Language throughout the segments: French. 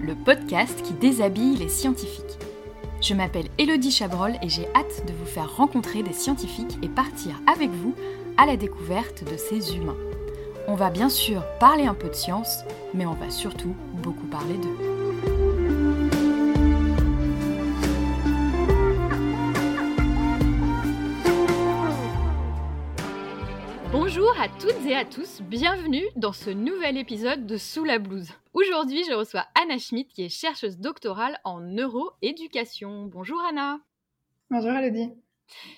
Le podcast qui déshabille les scientifiques. Je m'appelle Elodie Chabrol et j'ai hâte de vous faire rencontrer des scientifiques et partir avec vous à la découverte de ces humains. On va bien sûr parler un peu de science, mais on va surtout beaucoup parler d'eux. À toutes et à tous, bienvenue dans ce nouvel épisode de Sous la blouse. Aujourd'hui, je reçois Anna Schmidt qui est chercheuse doctorale en neuroéducation. Bonjour Anna. Bonjour Elodie.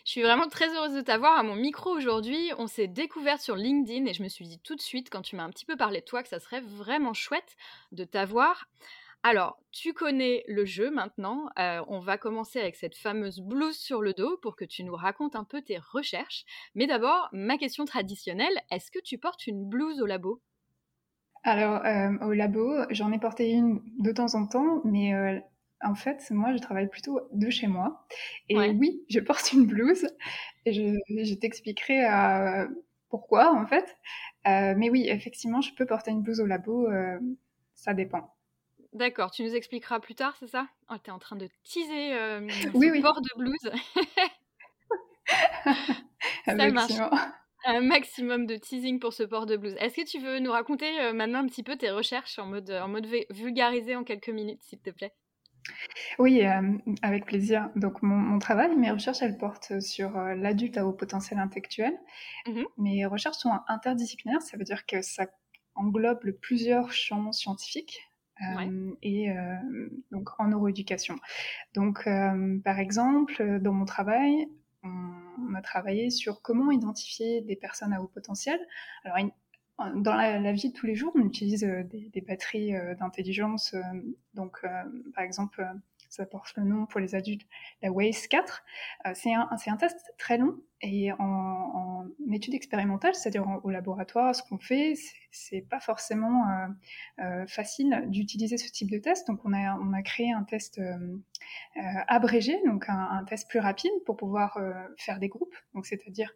Je suis vraiment très heureuse de t'avoir à mon micro aujourd'hui. On s'est découvert sur LinkedIn et je me suis dit tout de suite, quand tu m'as un petit peu parlé de toi, que ça serait vraiment chouette de t'avoir. Alors, tu connais le jeu maintenant. Euh, on va commencer avec cette fameuse blouse sur le dos pour que tu nous racontes un peu tes recherches. Mais d'abord, ma question traditionnelle, est-ce que tu portes une blouse au labo? Alors, euh, au labo, j'en ai porté une de temps en temps, mais euh, en fait, moi, je travaille plutôt de chez moi. Et oui, je porte une blouse. Et je, je t'expliquerai pourquoi, en fait. mais oui, effectivement, je peux porter une blouse au labo. ça dépend. D'accord, tu nous expliqueras plus tard, c'est ça? Oh, Tu es en train de teaser euh, oui, port de blouse. ça marche. Un maximum de teasing pour ce port de blouse. Est-ce que tu veux nous raconter euh, maintenant un petit peu tes recherches en mode, en mode vulgarisé en quelques minutes, s'il te plaît? Oui, euh, avec plaisir. Donc mon, travail, mes recherches, elles portent sur l'adulte à haut potentiel intellectuel. Mmh mes recherches sont interdisciplinaires, ça veut dire que ça englobe plusieurs champs scientifiques. Euh, et euh, donc en neuroéducation. Donc, euh, par exemple, dans mon travail, on, a travaillé sur comment identifier des personnes à haut potentiel. Alors, dans la, vie de tous les jours, on utilise des, des batteries d'intelligence. donc, par exemple, ça porte le nom pour les adultes, la WACE 4. Euh, c'est un, un, test très long et en, étude expérimentale, c'est-à-dire au laboratoire, ce qu'on fait, c'est pas forcément euh, euh, facile d'utiliser ce type de test. Donc on a, on a créé un test abrégé, donc un, un, test plus rapide pour pouvoir faire des groupes. Donc c'est-à-dire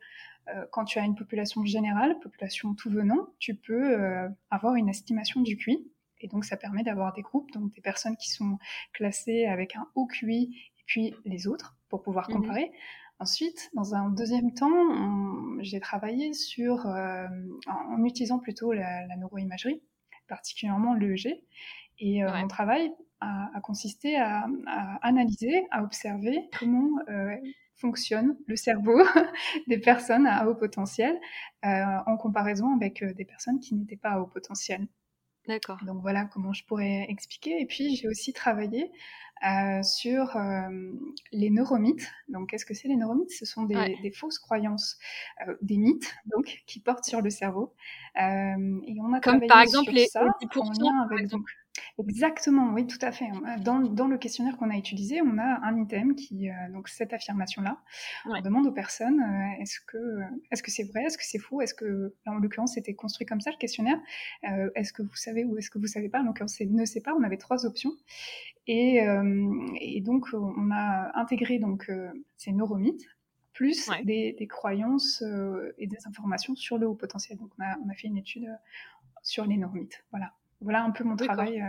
quand tu as une population générale, population tout venant, tu peux avoir une estimation du QI et donc, ça permet d'avoir des groupes, donc des personnes qui sont classées avec un haut QI et puis les autres pour pouvoir mhm. comparer. Ensuite, dans un deuxième temps, j'ai travaillé sur, euh, en, utilisant plutôt la, neuroimagerie, particulièrement l'EEG. Et euh, mon travail a, consisté à, analyser, à observer comment euh, fonctionne le cerveau des personnes à haut potentiel en comparaison avec des personnes qui n'étaient pas à haut potentiel. D'accord. Donc voilà comment je pourrais expliquer. Et puis j'ai aussi travaillé euh, sur euh, les neuromythes. Donc qu'est-ce que c'est les neuromythes? Ce sont des, fausses croyances, euh, des mythes donc qui portent sur le cerveau. et on a Comme par exemple les ça en lien avec donc, Exactement, oui, tout à fait. Dans, dans le questionnaire qu'on a utilisé, on a un item qui, euh, donc cette affirmation-là, on demande aux personnes euh, est-ce que est-ce que c'est vrai, est-ce que c'est faux, est-ce que, en l'occurrence, c'était construit comme ça le questionnaire, euh, est-ce que vous savez ou est-ce que vous savez pas, en l'occurrence, c'est ne sait pas. On avait trois options et, et donc on a intégré donc ces neuromythes plus des, des, croyances et des informations sur le haut potentiel. Donc on a, on a fait une étude sur les neuromythes. Voilà. Voilà un peu mon travail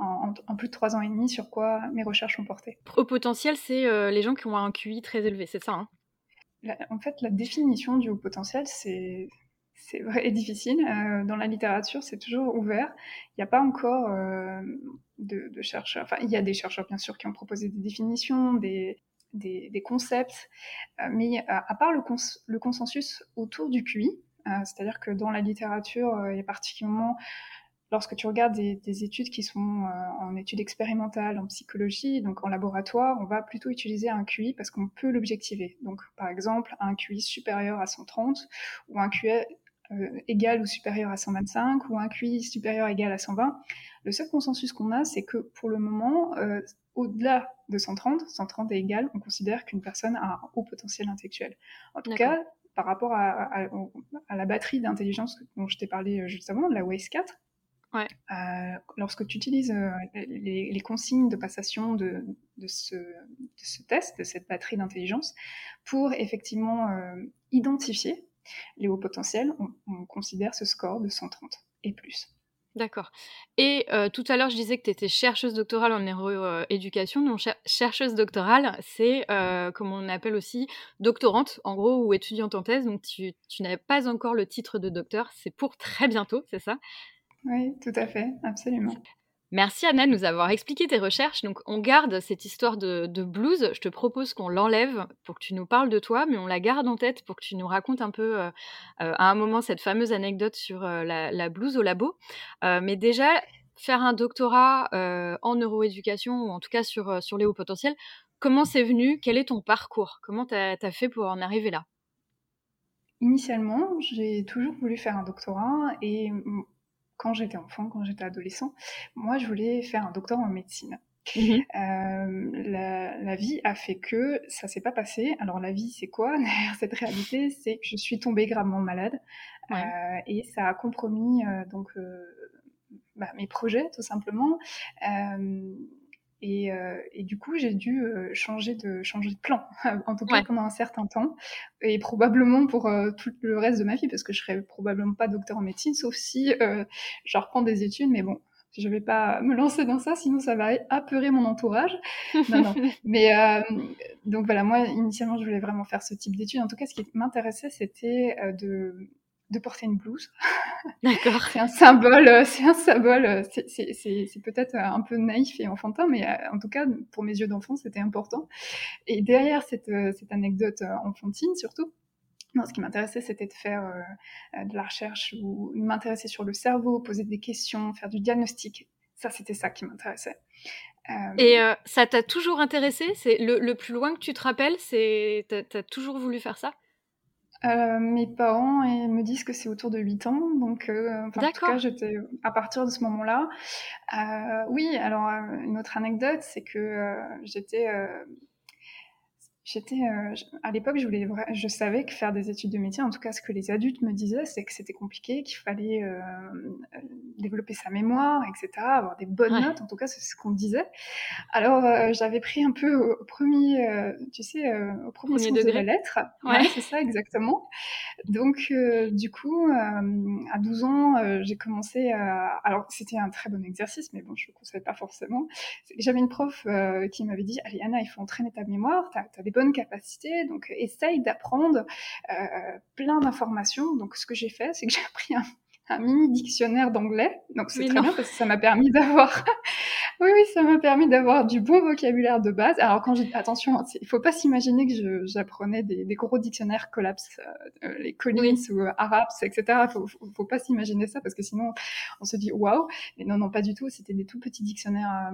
euh, en, plus de trois ans et demi sur quoi mes recherches ont porté. Au potentiel, c'est euh, les gens qui ont un QI très élevé, c'est ça hein? En fait, la définition du haut potentiel, c'est c'est vrai difficile. Euh, dans la littérature, c'est toujours ouvert. Il n'y a pas encore de, chercheurs. Enfin, il y a des chercheurs, bien sûr, qui ont proposé des définitions, des, des, concepts. mais à, part le, le, consensus autour du QI, c'est-à-dire que dans la littérature, il y a particulièrement lorsque tu regardes des, études qui sont euh, en études expérimentales, en psychologie, donc en laboratoire, on va plutôt utiliser un QI parce qu'on peut l'objectiver. Donc, par exemple, un QI supérieur à 130 ou un QI euh, égal ou supérieur à 125 ou un QI supérieur ou égal à 120. Le seul consensus qu'on a, c'est que pour le moment, euh, au-delà de 130, 130 est égal, on considère qu'une personne a un haut potentiel intellectuel. En tout cas, par rapport à, à la batterie d'intelligence dont je t'ai parlé juste avant, la WACE 4, Ouais. Euh, lorsque tu utilises euh, les, consignes de passation de, ce, test, de cette batterie d'intelligence, pour effectivement euh, identifier les hauts potentiels, on, considère ce score de 130 et plus. D'accord. Et tout à l'heure, je disais que tu étais chercheuse doctorale en neuroéducation. Donc, chercheuse doctorale, c'est comme on appelle aussi doctorante, en gros, ou étudiante en thèse. Donc, tu, tu n'avais pas encore le titre de docteur. C'est pour très bientôt, c'est ça? Oui, tout à fait, absolument. Merci Anna de nous avoir expliqué tes recherches. Donc on garde cette histoire de, blues. Je te propose qu'on l'enlève pour que tu nous parles de toi, mais on la garde en tête pour que tu nous racontes un peu euh, euh, à un moment cette fameuse anecdote sur euh, la, la, blues au labo. mais déjà, faire un doctorat en neuroéducation ou en tout cas sur, sur les hauts potentiels, comment c'est venu? Quel est ton parcours? Comment tu as, as fait pour en arriver là? Initialement, j'ai toujours voulu faire un doctorat et quand j'étais enfant, quand j'étais adolescent, moi, je voulais faire un doctorat en médecine. Mmh euh, la, vie a fait que ça s'est pas passé. Alors la vie, c'est quoi? Cette réalité C'est que je suis tombée gravement malade euh, et ça a compromis euh, donc bah, mes projets tout simplement. Euh, et, du coup, j'ai dû euh, changer de changer de plan, en tout cas pendant un certain temps, et probablement pour euh, tout le reste de ma vie, parce que je serai probablement pas docteur en médecine, sauf si je reprends des études. Mais bon, je vais pas me lancer dans ça, sinon ça va apeurer mon entourage. non, non. Mais donc voilà, moi initialement, je voulais vraiment faire ce type d'études. En tout cas, ce qui m'intéressait, c'était de de porter une blouse. D'accord. c'est un symbole, euh, c'est un symbole, euh, c'est peut-être euh, un peu naïf et enfantin, mais en tout cas, pour mes yeux d'enfant, c'était important. Et derrière cette, cette anecdote enfantine, surtout, ce qui m'intéressait, c'était de faire de la recherche ou m'intéresser sur le cerveau, poser des questions, faire du diagnostic. Ça, c'était ça qui m'intéressait. Et ça t'a toujours intéressé? C'est le, le, plus loin que tu te rappelles C'est t'as as toujours voulu faire ça? Euh, mes parents me disent que c'est autour de 8 ans, donc euh, en tout cas j'étais à partir de ce moment-là. Euh, oui, alors une autre anecdote, c'est que j'étais J'étais euh, à l'époque, je voulais, je savais que faire des études de métier, en tout cas, ce que les adultes me disaient, c'est que c'était compliqué, qu'il fallait euh, euh, développer sa mémoire, etc., avoir des bonnes notes. En tout cas, c'est ce qu'on disait. Alors, j'avais pris un peu au, premier, tu sais, au premier, sens de la lettre. Ouais, c'est ça, exactement. Donc, du coup, à 12 ans, j'ai commencé à. Alors, c'était un très bon exercice, mais bon, je ne le conseille pas forcément. J'avais une prof qui m'avait dit Allez, Anna, il faut entraîner ta mémoire, tu as, des bonnes capacités, donc essaye d'apprendre euh, plein d'informations. Donc ce que j'ai fait, c'est que j'ai appris un, mini dictionnaire d'anglais. Donc c'est très bien parce que ça m'a permis d'avoir, oui oui, ça m'a permis d'avoir du bon vocabulaire de base. Alors quand j'ai, attention, il faut pas s'imaginer que j'apprenais des, gros dictionnaires collapse, euh, euh, les Collins ou Arabs, etc. Faut, faut, faut pas s'imaginer ça parce que sinon on se dit waouh. Mais non non pas du tout. C'était des tout petits dictionnaires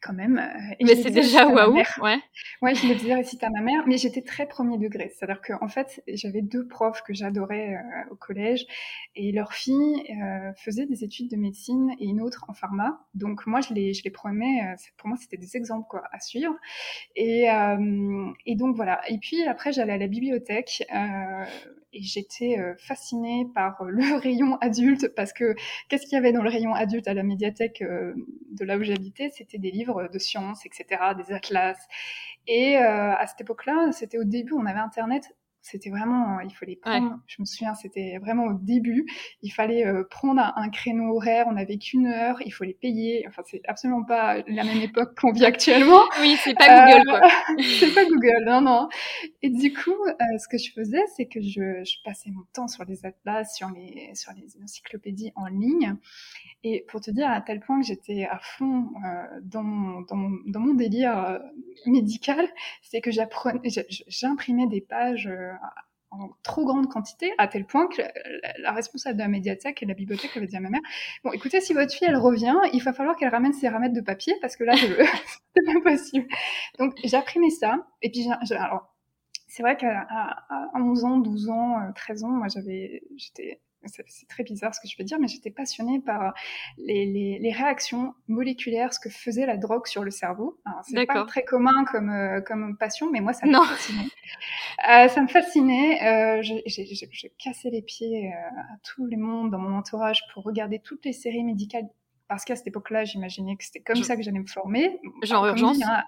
quand même. Euh, mais c'est déjà waouh, ouais. Ouais, je le faisais réciter à ma mère, mais j'étais très premier degré. C'est-à-dire qu'en fait, j'avais deux profs que j'adorais euh, au collège, et leur fille euh, faisait des études de médecine et une autre en pharma. Donc moi, je les, je les prenais, pour moi, c'était des exemples quoi, à suivre. Et, et donc voilà. Et puis après, j'allais à la bibliothèque et j'étais euh, fascinée par euh, le rayon adulte parce que qu'est-ce qu'il y avait dans le rayon adulte à la médiathèque euh, de là où j'habitais? C'était des livres de sciences, etc., des atlas. Et à cette époque-là, c'était au début, on avait Internet c'était vraiment, il fallait prendre, je me souviens, c'était vraiment au début, il fallait euh, prendre un, créneau horaire, on n'avait qu'une heure, il faut les payer, enfin c'est absolument pas la même époque qu'on vit actuellement. Oui, c'est pas Google quoi. Euh, c'est pas Google, non, non. Et du coup, euh, ce que je faisais, c'est que je, je, passais mon temps sur les atlas, sur les, sur les encyclopédies en ligne, et pour te dire à tel point que j'étais à fond dans, mon, dans, mon, dans mon délire médical, c'est que j'imprimais des pages en trop grande quantité, à tel point que la, responsable de la médiathèque et de la bibliothèque avait dit à ma mère Bon, écoutez, si votre fille elle revient, il va falloir qu'elle ramène ses ramettes de papier parce que là, c'est pas possible. Donc, j'imprimais ça, et puis, c'est vrai qu'à 11 ans, 12 ans, 13 ans, moi, j'avais, j'étais c'est très bizarre ce que je peux dire, mais j'étais passionnée par les, réactions moléculaires, ce que faisait la drogue sur le cerveau. C'est pas très commun comme, euh, comme passion, mais moi, ça me fascinait. Euh, ça me fascinait. Euh, je, cassais les pieds à tout le monde dans mon entourage pour regarder toutes les séries médicales parce qu'à cette époque-là, j'imaginais que c'était comme ça que j'allais me former. Genre urgence. Hein,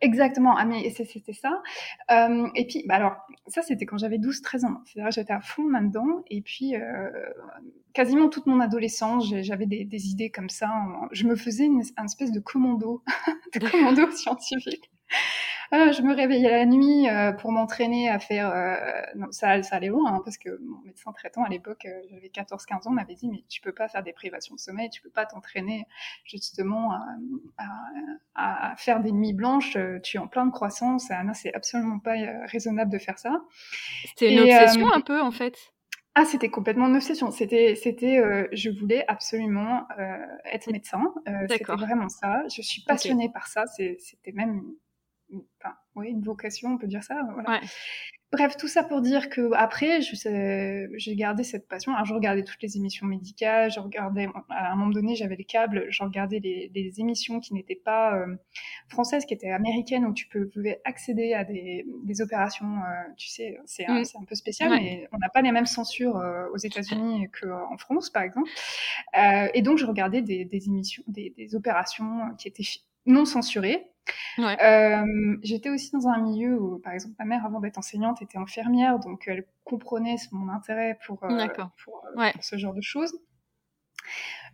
exactement. Ah, mais c'était ça. Euh, et puis, bah alors, ça, c'était quand j'avais 12-13 ans. C'est-à-dire j'étais à fond là-dedans. Et puis, euh, quasiment toute mon adolescence, j'avais des, idées comme ça. Je me faisais une, une espèce de commando, de commando scientifique. Ah, je me réveillais la nuit euh, pour m'entraîner à faire. Euh, non, ça, ça allait loin, hein, parce que mon médecin traitant à l'époque, euh, j'avais 14-15 ans, m'avait dit Mais tu peux pas faire des privations de sommeil, tu peux pas t'entraîner justement à, faire des nuits blanches, tu es en pleine croissance. Ah, non, c'est absolument pas raisonnable de faire ça. C'était une obsession un peu, en fait? Ah, c'était complètement une obsession. C'était, c'était, je voulais absolument être médecin. c'était vraiment ça. Je suis passionnée par ça. c'était même enfin, oui, une vocation, on peut dire ça. Voilà. Bref, tout ça pour dire que après, j'ai gardé cette passion. Alors, je regardais toutes les émissions médicales, je regardais, à un moment donné, j'avais les câbles, je regardais les, émissions qui n'étaient pas euh, françaises, qui étaient américaines, où tu pouvais accéder à des, opérations, euh, tu sais, c'est un, mm. un, peu spécial, mais on n'a pas les mêmes censures euh, aux États-Unis qu'en France, par exemple. et donc, je regardais des, des émissions, des, des opérations qui étaient non censurées, euh, j'étais aussi dans un milieu où, par exemple, ma mère, avant d'être enseignante, était infirmière, donc elle comprenait mon intérêt pour, euh, pour, euh, pour, ce genre de choses.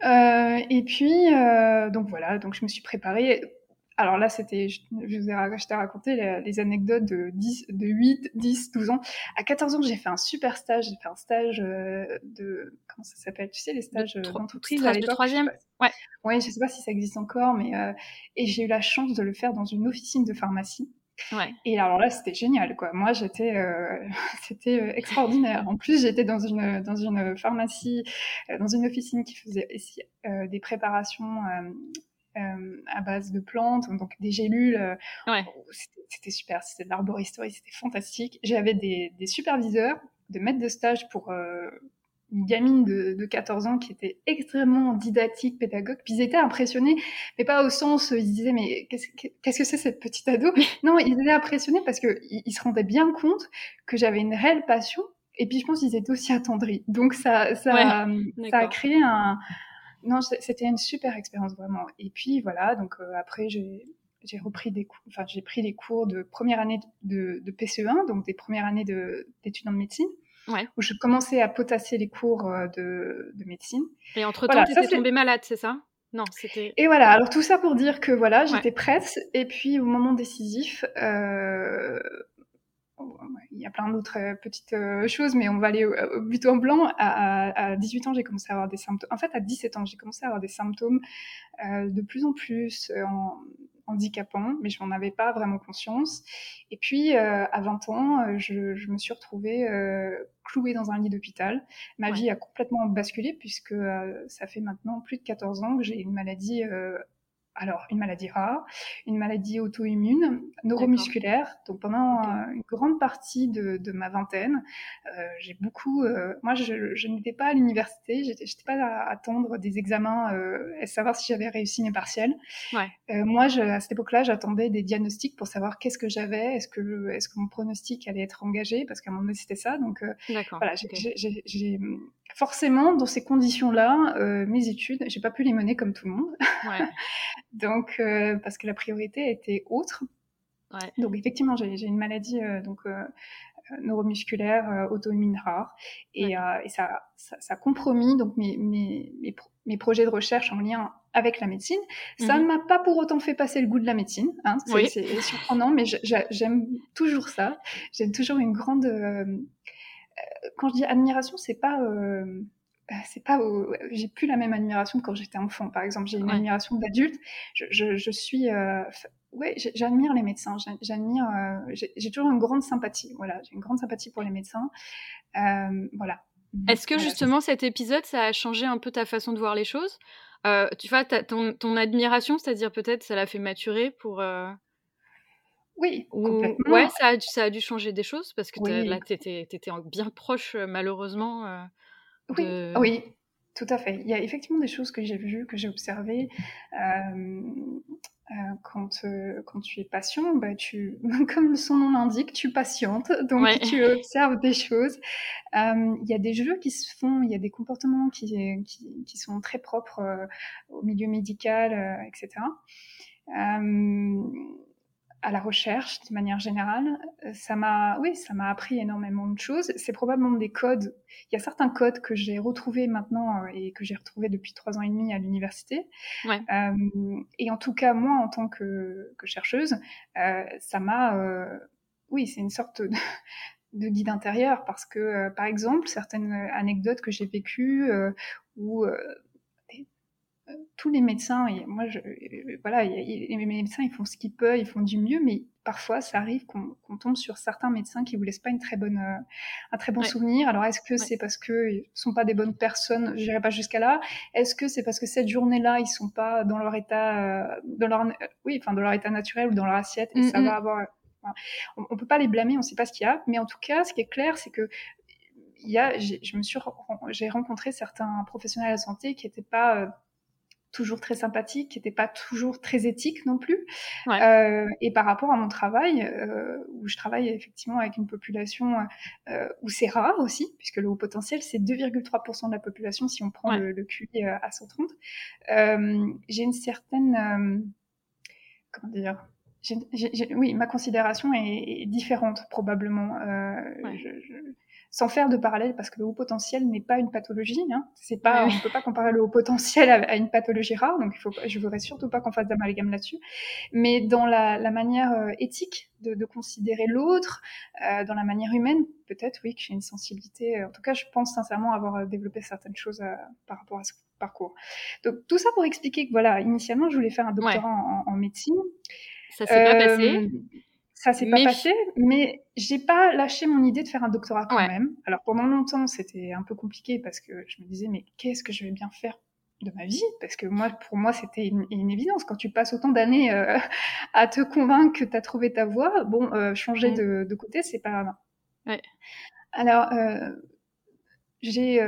et puis, donc voilà, donc je me suis préparée alors là, c'était, je, vous ai, raconté les, anecdotes de, 10, de 8, 10, 12 ans. À 14 ans, j'ai fait un super stage. J'ai fait un stage euh, de, comment ça s'appelle? Tu sais, les stages d'entreprise à l'époque. de troisième? Ouais. Ouais, je sais pas si ça existe encore, mais euh, et j'ai eu la chance de le faire dans une officine de pharmacie. Ouais. Et alors là, c'était génial, quoi. Moi, j'étais, euh, c'était extraordinaire. En plus, j'étais dans une dans une pharmacie, dans une officine qui faisait des préparations euh, à base de plantes, donc des gélules. Euh, c'était super, c'était de l'arboristerie, c'était fantastique. J'avais des, superviseurs, de maîtres de stage pour euh, une gamine de, 14 ans qui était extrêmement didactique, pédagogue. Puis ils étaient impressionnés, mais pas au sens, ils disaient mais qu'est-ce que c'est cette petite ado? Non, ils étaient impressionnés parce qu'ils ils se rendaient bien compte que j'avais une réelle passion. Et puis je pense qu'ils étaient aussi attendris. Donc ça, ça, ça a créé un, non, c'était une super expérience vraiment. Et puis voilà, donc euh, après j'ai j'ai repris des cours, enfin j'ai pris les cours de première année de, de PCE1, donc des premières années d'études en médecine, ouais. où je commençais à potasser les cours euh, de, de médecine. Et entre temps, tu étais tombée malade, c'est ça? Non, c'était. Et voilà, alors tout ça pour dire que voilà, j'étais prête. Et puis au moment décisif, euh, y a plein d'autres euh, petites euh, choses, mais on va aller au, but en blanc. À, 18 ans, j'ai commencé à avoir des symptômes. En fait, à 17 ans, j'ai commencé à avoir des symptômes euh, de plus en plus en, handicapants, mais je n'en avais pas vraiment conscience. Et puis, à 20 ans, je, me suis retrouvée clouée dans un lit d'hôpital. Ma vie a complètement basculé puisque ça fait maintenant plus de 14 ans que j'ai une maladie alors, une maladie rare, une maladie auto-immune, neuromusculaire. Donc, pendant euh, une grande partie de, ma vingtaine, euh, j'ai beaucoup. Euh, moi, je, n'étais pas à l'université, j'étais, n'étais pas à attendre des examens et savoir si j'avais réussi mes partiels. moi, à cette époque-là, j'attendais des diagnostics pour savoir qu'est-ce que j'avais, est-ce que, est-ce que mon pronostic allait être engagé, parce qu'à un moment donné, c'était ça. Donc, voilà, j'ai forcément, dans ces conditions-là, euh, mes études, j'ai pas pu les mener comme tout le monde. Ouais. donc, euh, parce que la priorité était autre. Ouais. Donc, effectivement, j'ai une maladie euh, donc neuromusculaire auto-immune rare, et, et ça, ça, ça, a compromis donc mes, mes, mes, projets de recherche en lien avec la médecine. Ça mhm. ne m'a pas pour autant fait passer le goût de la médecine. Hein, c'est surprenant, mais j'aime toujours ça. J'aime toujours une grande quand je dis admiration, c'est pas euh, c'est pas j'ai plus la même admiration que quand j'étais enfant par exemple. J'ai une admiration d'adulte. Je, je, suis euh, ouais j'admire les médecins. J'admire euh, j'ai toujours une grande sympathie. Voilà j'ai une grande sympathie pour les médecins. Voilà. Est-ce que justement cet épisode ça a changé un peu ta façon de voir les choses? Tu vois ton, ton admiration c'est-à-dire peut-être ça l'a fait maturer pour oui, complètement. Ouais, ça a, dû, ça a dû changer des choses parce que là, tu étais, bien proche, malheureusement. oui, oui. tout à fait. Il y a effectivement des choses que j'ai vues, que j'ai observées. Euh, euh, quand, euh, quand tu es patient, bah, tu, comme son nom l'indique, tu patientes, donc tu observes des choses. Il y a des jeux qui se font, il y a des comportements qui, qui, qui sont très propres au milieu médical, etc à la recherche de manière générale. Euh, ça m'a, oui, ça m'a appris énormément de choses. C'est probablement des codes. Il y a certains codes que j'ai retrouvés maintenant euh, et que j'ai retrouvés depuis trois ans et demi à l'université. Ouais. Euh, et en tout cas, moi, en tant que, que chercheuse, euh, ça m'a, euh, oui, c'est une sorte de, de guide intérieur parce que, par exemple, certaines anecdotes que j'ai vécues où tous les médecins, et moi, je, voilà, les médecins, ils font ce qu'ils peuvent, ils font du mieux, mais parfois, ça arrive qu'on tombe sur certains médecins qui vous laissent pas une très bonne, euh, un très bon souvenir. Alors, est-ce que c'est parce qu'ils sont pas des bonnes personnes? Je n'irai pas jusqu'à là. Est-ce que c'est parce que cette journée-là, ils sont pas dans leur état, euh, dans leur, oui, enfin, dans leur état naturel ou dans leur assiette, et ça va avoir. on, on peut pas les blâmer, on sait pas ce qu'il y a, mais en tout cas, ce qui est clair, c'est que il y a, je me suis, j'ai rencontré certains professionnels de la santé qui n'étaient pas euh, toujours très sympathique, qui n'était pas toujours très éthique non plus. Euh, et par rapport à mon travail, euh, où je travaille effectivement avec une population euh, où c'est rare aussi, puisque le haut potentiel, c'est 2,3% de la population si on prend le, le, QI à 130, j'ai une certaine... comment dire oui, ma considération est, différente probablement. je, sans faire de parallèle, parce que le haut potentiel n'est pas une pathologie. Hein. C'est pas, on ne peut pas comparer le haut potentiel à, une pathologie rare, donc il faut, je voudrais surtout pas qu'on fasse d'amalgame là-dessus. Mais dans la, la manière euh, éthique de, de considérer l'autre, euh, dans la manière humaine, peut-être oui que j'ai une sensibilité. En tout cas, je pense sincèrement avoir euh, développé certaines choses euh, par rapport à ce parcours. Donc tout ça pour expliquer que voilà, initialement, je voulais faire un doctorat en, en, médecine. Ça s'est pas passé ça s'est pas passé, mais j'ai pas lâché mon idée de faire un doctorat quand même. Alors pendant longtemps, c'était un peu compliqué parce que je me disais mais qu'est-ce que je vais bien faire de ma vie? Parce que moi, pour moi, c'était une, évidence. Quand tu passes autant d'années euh, à te convaincre que tu as trouvé ta voie, bon, euh, changer mm. de, de, côté, c'est pas. Ouais. Alors, euh, j'ai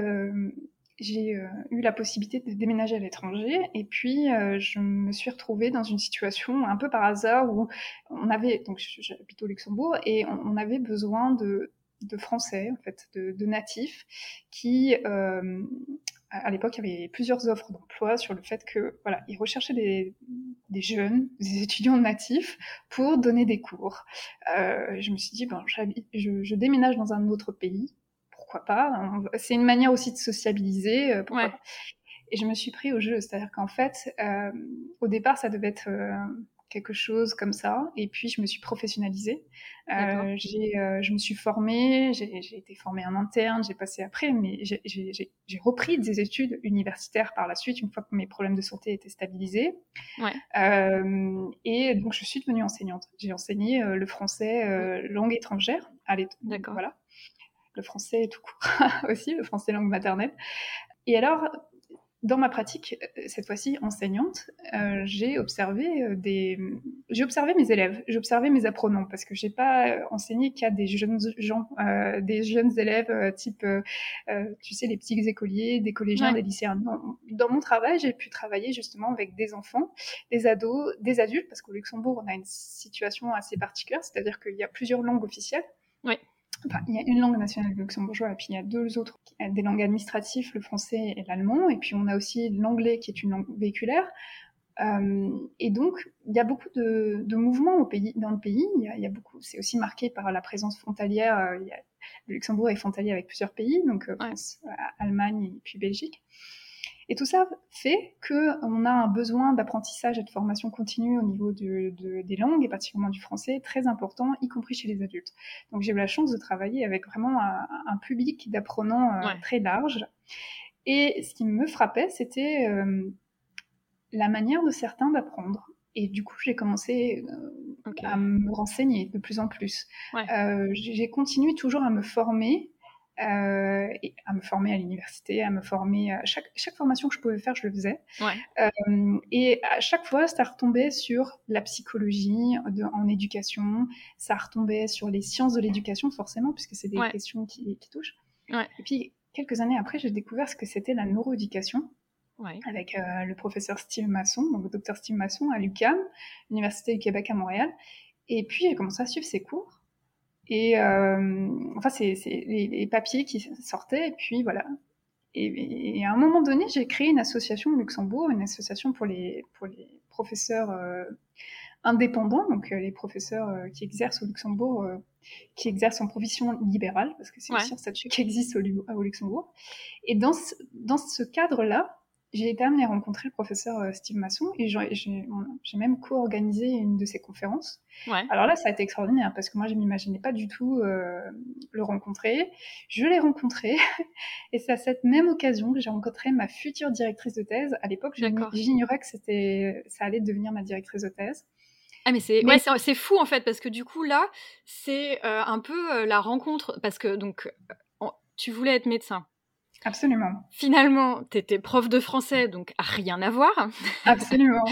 j'ai euh, eu la possibilité de déménager à l'étranger et puis euh, je me suis retrouvée dans une situation un peu par hasard où on avait donc j'habite au Luxembourg et on, avait besoin de, de français en fait de, de natifs qui euh, à l'époque, il y avait plusieurs offres d'emploi sur le fait que voilà, ils recherchaient des, des jeunes, des étudiants natifs pour donner des cours. Euh, je me suis dit, bon, je, je déménage dans un autre pays, pourquoi pas C'est une manière aussi de sociabiliser. Euh, Et je me suis pris au jeu, c'est-à-dire qu'en fait, euh, au départ, ça devait être euh, quelque chose comme ça, et puis je me suis professionnalisée. je me suis formée, j'ai été formée en interne, j'ai passé après, mais j'ai repris des études universitaires par la suite, une fois que mes problèmes de santé étaient stabilisés. et donc, je suis devenue enseignante. J'ai enseigné le français langue étrangère. D'accord. Voilà le français tout court aussi, le français langue maternelle. Et alors, dans ma pratique, euh, cette fois-ci enseignante, euh, j'ai observé euh, des, j'ai observé mes élèves, j'ai observé mes apprenants parce que j'ai pas enseigné qu'à des jeunes gens, des jeunes élèves type, tu sais, les petits écoliers, des collégiens, des lycéens. Dans, mon travail, j'ai pu travailler justement avec des enfants, des ados, des adultes, parce qu'au Luxembourg, on a une situation assez particulière, c'est-à-dire qu'il y a plusieurs langues officielles. Oui il y a une langue nationale luxembourgeoise et puis il y a deux autres, des langues administratives, le français et l'allemand. Et puis on a aussi l'anglais qui est une langue véhiculaire. Euh, et donc, il y a beaucoup de, de, mouvements au pays, dans le pays. Il y a, il y a beaucoup, c'est aussi marqué par la présence frontalière. Euh, il y a, le Luxembourg est frontalier avec plusieurs pays, donc euh, France, Allemagne et puis Belgique. Et tout ça fait qu'on a un besoin d'apprentissage et de formation continue au niveau de, de, des langues, et particulièrement du français, très important, y compris chez les adultes. Donc j'ai eu la chance de travailler avec vraiment un, un public d'apprenants euh, très large. Et ce qui me frappait, c'était euh, la manière de certains d'apprendre. Et du coup, j'ai commencé euh, à me renseigner de plus en plus. Ouais. Euh, j'ai continué toujours à me former euh, et à me former à l'université, à me former. À chaque, chaque formation que je pouvais faire, je le faisais. Ouais. Euh, et à chaque fois, ça retombait sur la psychologie de, en éducation, ça retombait sur les sciences de l'éducation, forcément, puisque c'est des ouais. questions qui, qui touchent. Ouais. Et puis, quelques années après, j'ai découvert ce que c'était la neuroéducation. avec le professeur Steve Masson, donc le docteur Steve Masson à l'UQAM, Université du Québec à Montréal. Et puis, j'ai commencé à suivre ses cours. Et enfin, c'est les, les, papiers qui sortaient, et puis voilà. Et, à un moment donné, j'ai créé une association au Luxembourg, une association pour les, pour les professeurs indépendants, donc les professeurs qui exercent au Luxembourg, qui exercent en profession libérale, parce que c'est aussi un statut qui existe au, au Luxembourg. Et dans ce, dans ce cadre-là, j'ai été amenée à rencontrer le professeur euh, Steve Masson et j'ai même co-organisé une de ses conférences. Alors là, ça a été extraordinaire parce que moi, je m'imaginais pas du tout euh, le rencontrer. Je l'ai rencontré et c'est à cette même occasion que j'ai rencontré ma future directrice de thèse. À l'époque, j'ignorais que c'était, ça allait devenir ma directrice de thèse. Ah mais c'est ouais, fou en fait parce que du coup là c'est euh, un peu la rencontre parce que donc tu voulais être médecin Absolument. Finalement, tu étais prof de français, donc rien à voir. Absolument.